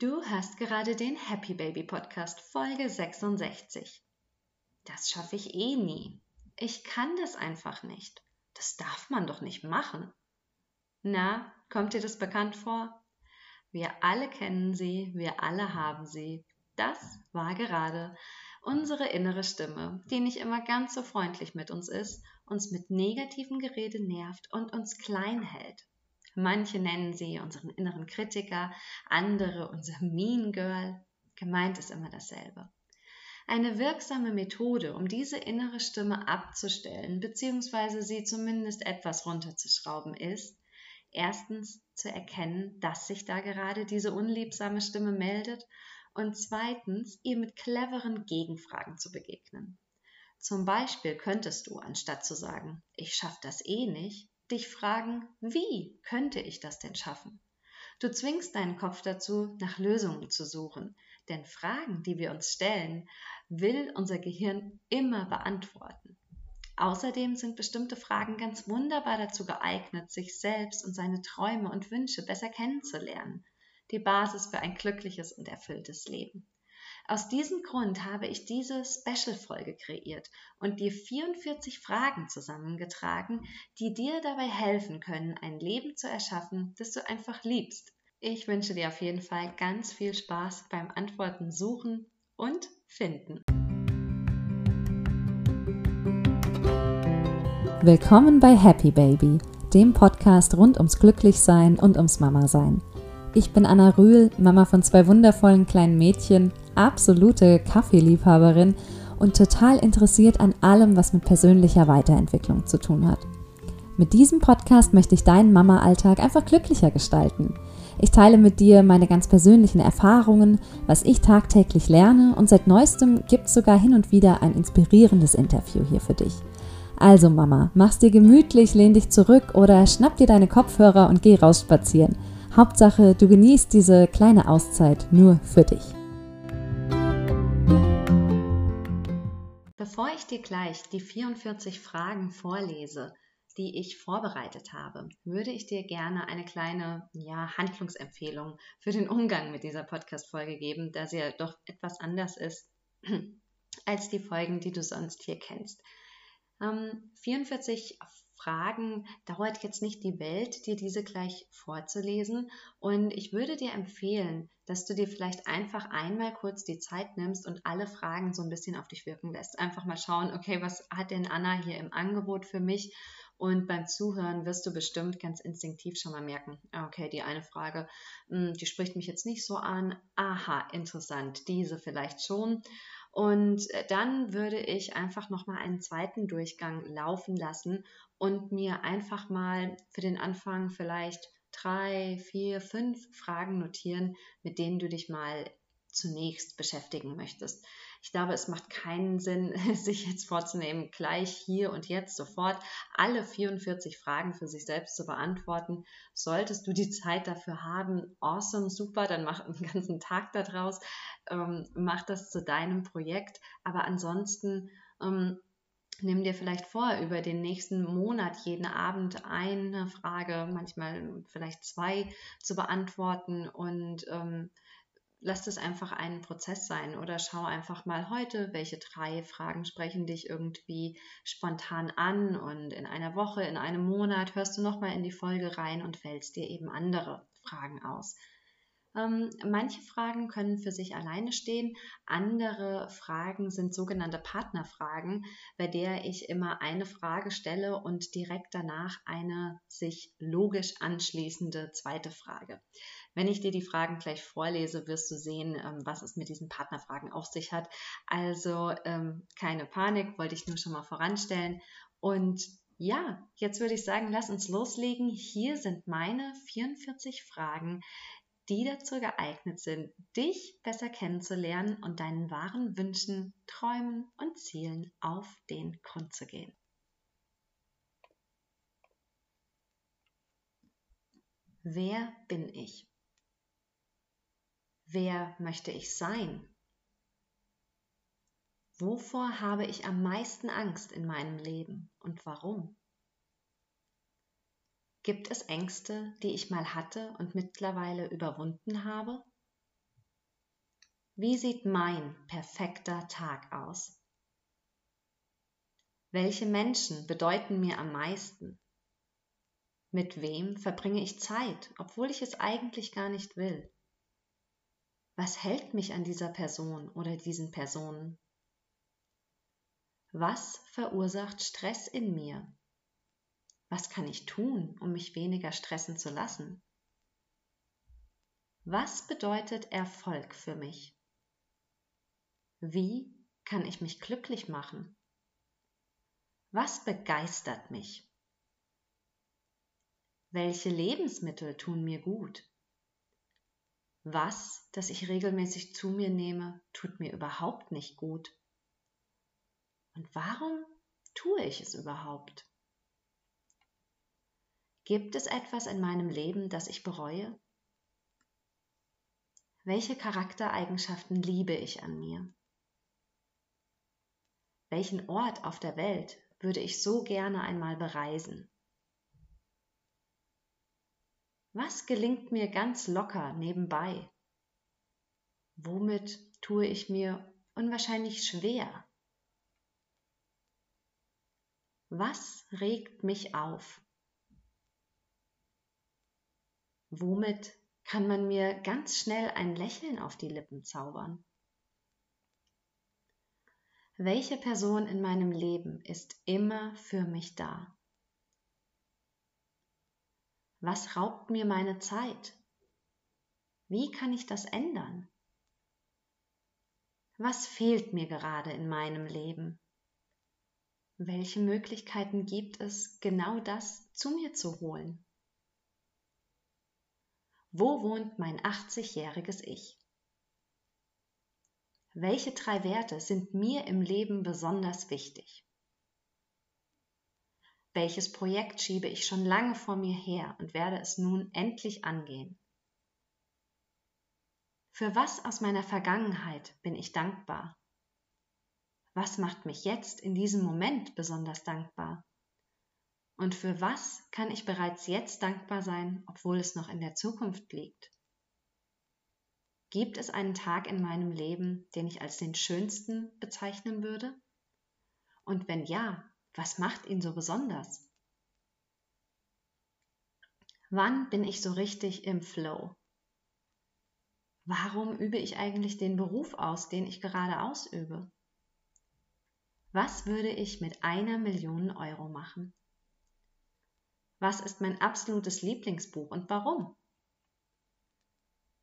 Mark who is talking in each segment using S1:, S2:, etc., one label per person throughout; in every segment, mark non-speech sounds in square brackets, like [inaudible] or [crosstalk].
S1: Du hast gerade den Happy Baby Podcast Folge 66. Das schaffe ich eh nie. Ich kann das einfach nicht. Das darf man doch nicht machen. Na, kommt dir das bekannt vor? Wir alle kennen sie, wir alle haben sie. Das war gerade unsere innere Stimme, die nicht immer ganz so freundlich mit uns ist, uns mit negativem Gerede nervt und uns klein hält. Manche nennen sie unseren inneren Kritiker, andere unser Mean Girl. Gemeint ist immer dasselbe. Eine wirksame Methode, um diese innere Stimme abzustellen bzw. sie zumindest etwas runterzuschrauben, ist, erstens zu erkennen, dass sich da gerade diese unliebsame Stimme meldet und zweitens ihr mit cleveren Gegenfragen zu begegnen. Zum Beispiel könntest du, anstatt zu sagen, ich schaff das eh nicht, dich fragen, wie könnte ich das denn schaffen? Du zwingst deinen Kopf dazu, nach Lösungen zu suchen, denn Fragen, die wir uns stellen, will unser Gehirn immer beantworten. Außerdem sind bestimmte Fragen ganz wunderbar dazu geeignet, sich selbst und seine Träume und Wünsche besser kennenzulernen, die Basis für ein glückliches und erfülltes Leben. Aus diesem Grund habe ich diese Special-Folge kreiert und dir 44 Fragen zusammengetragen, die dir dabei helfen können, ein Leben zu erschaffen, das du einfach liebst. Ich wünsche dir auf jeden Fall ganz viel Spaß beim Antworten suchen und finden.
S2: Willkommen bei Happy Baby, dem Podcast rund ums Glücklichsein und ums Mama-Sein. Ich bin Anna Rühl, Mama von zwei wundervollen kleinen Mädchen absolute Kaffeeliebhaberin und total interessiert an allem, was mit persönlicher Weiterentwicklung zu tun hat. Mit diesem Podcast möchte ich deinen Mama-Alltag einfach glücklicher gestalten. Ich teile mit dir meine ganz persönlichen Erfahrungen, was ich tagtäglich lerne und seit neuestem gibt es sogar hin und wieder ein inspirierendes Interview hier für dich. Also Mama, mach's dir gemütlich, lehn dich zurück oder schnapp dir deine Kopfhörer und geh raus spazieren. Hauptsache, du genießt diese kleine Auszeit nur für dich.
S1: Bevor ich dir gleich die 44 Fragen vorlese, die ich vorbereitet habe, würde ich dir gerne eine kleine ja, Handlungsempfehlung für den Umgang mit dieser Podcast-Folge geben, da sie ja doch etwas anders ist [clears throat] als die Folgen, die du sonst hier kennst. Ähm, 44 Fragen dauert jetzt nicht die Welt, dir diese gleich vorzulesen. Und ich würde dir empfehlen, dass du dir vielleicht einfach einmal kurz die Zeit nimmst und alle Fragen so ein bisschen auf dich wirken lässt. Einfach mal schauen, okay, was hat denn Anna hier im Angebot für mich? Und beim Zuhören wirst du bestimmt ganz instinktiv schon mal merken, okay, die eine Frage, hm, die spricht mich jetzt nicht so an. Aha, interessant, diese vielleicht schon. Und äh, dann würde ich einfach nochmal einen zweiten Durchgang laufen lassen und mir einfach mal für den Anfang vielleicht drei, vier, fünf Fragen notieren, mit denen du dich mal zunächst beschäftigen möchtest. Ich glaube, es macht keinen Sinn, [laughs] sich jetzt vorzunehmen, gleich hier und jetzt sofort alle 44 Fragen für sich selbst zu beantworten. Solltest du die Zeit dafür haben, awesome, super, dann mach [laughs] einen ganzen Tag daraus, ähm, mach das zu deinem Projekt. Aber ansonsten ähm, nimm dir vielleicht vor, über den nächsten Monat jeden Abend eine Frage, manchmal vielleicht zwei zu beantworten und ähm, lass es einfach einen Prozess sein oder schau einfach mal heute, welche drei Fragen sprechen dich irgendwie spontan an und in einer Woche, in einem Monat hörst du nochmal in die Folge rein und fällst dir eben andere Fragen aus. Ähm, manche Fragen können für sich alleine stehen, andere Fragen sind sogenannte Partnerfragen, bei der ich immer eine Frage stelle und direkt danach eine sich logisch anschließende zweite Frage. Wenn ich dir die Fragen gleich vorlese, wirst du sehen, ähm, was es mit diesen Partnerfragen auf sich hat. Also ähm, keine Panik, wollte ich nur schon mal voranstellen. Und ja, jetzt würde ich sagen, lass uns loslegen. Hier sind meine 44 Fragen, die dazu geeignet sind, dich besser kennenzulernen und deinen wahren Wünschen, Träumen und Zielen auf den Grund zu gehen. Wer bin ich? Wer möchte ich sein? Wovor habe ich am meisten Angst in meinem Leben und warum? Gibt es Ängste, die ich mal hatte und mittlerweile überwunden habe? Wie sieht mein perfekter Tag aus? Welche Menschen bedeuten mir am meisten? Mit wem verbringe ich Zeit, obwohl ich es eigentlich gar nicht will? Was hält mich an dieser Person oder diesen Personen? Was verursacht Stress in mir? Was kann ich tun, um mich weniger stressen zu lassen? Was bedeutet Erfolg für mich? Wie kann ich mich glücklich machen? Was begeistert mich? Welche Lebensmittel tun mir gut? Was, das ich regelmäßig zu mir nehme, tut mir überhaupt nicht gut? Und warum tue ich es überhaupt? Gibt es etwas in meinem Leben, das ich bereue? Welche Charaktereigenschaften liebe ich an mir? Welchen Ort auf der Welt würde ich so gerne einmal bereisen? Was gelingt mir ganz locker nebenbei? Womit tue ich mir unwahrscheinlich schwer? Was regt mich auf? Womit kann man mir ganz schnell ein Lächeln auf die Lippen zaubern? Welche Person in meinem Leben ist immer für mich da? Was raubt mir meine Zeit? Wie kann ich das ändern? Was fehlt mir gerade in meinem Leben? Welche Möglichkeiten gibt es, genau das zu mir zu holen? Wo wohnt mein 80-jähriges Ich? Welche drei Werte sind mir im Leben besonders wichtig? Welches Projekt schiebe ich schon lange vor mir her und werde es nun endlich angehen? Für was aus meiner Vergangenheit bin ich dankbar? Was macht mich jetzt in diesem Moment besonders dankbar? Und für was kann ich bereits jetzt dankbar sein, obwohl es noch in der Zukunft liegt? Gibt es einen Tag in meinem Leben, den ich als den schönsten bezeichnen würde? Und wenn ja, was macht ihn so besonders? Wann bin ich so richtig im Flow? Warum übe ich eigentlich den Beruf aus, den ich gerade ausübe? Was würde ich mit einer Million Euro machen? Was ist mein absolutes Lieblingsbuch und warum?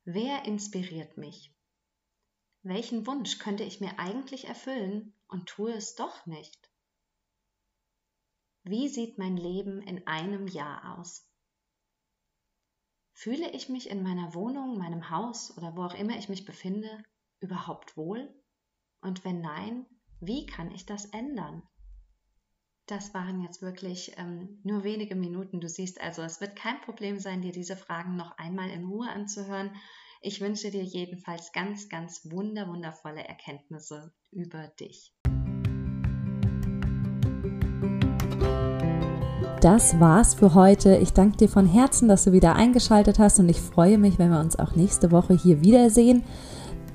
S1: Wer inspiriert mich? Welchen Wunsch könnte ich mir eigentlich erfüllen und tue es doch nicht? Wie sieht mein Leben in einem Jahr aus? Fühle ich mich in meiner Wohnung, meinem Haus oder wo auch immer ich mich befinde überhaupt wohl? Und wenn nein, wie kann ich das ändern? Das waren jetzt wirklich ähm, nur wenige Minuten. Du siehst also, es wird kein Problem sein, dir diese Fragen noch einmal in Ruhe anzuhören. Ich wünsche dir jedenfalls ganz, ganz wunder, wundervolle Erkenntnisse über dich.
S2: das war's für heute. Ich danke dir von Herzen, dass du wieder eingeschaltet hast und ich freue mich, wenn wir uns auch nächste Woche hier wiedersehen.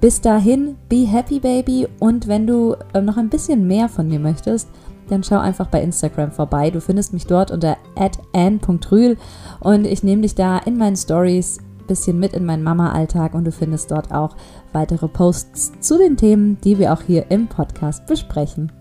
S2: Bis dahin, be happy baby und wenn du äh, noch ein bisschen mehr von mir möchtest, dann schau einfach bei Instagram vorbei. Du findest mich dort unter @an.rühl und ich nehme dich da in meinen Stories bisschen mit in meinen Mama-Alltag und du findest dort auch weitere Posts zu den Themen, die wir auch hier im Podcast besprechen.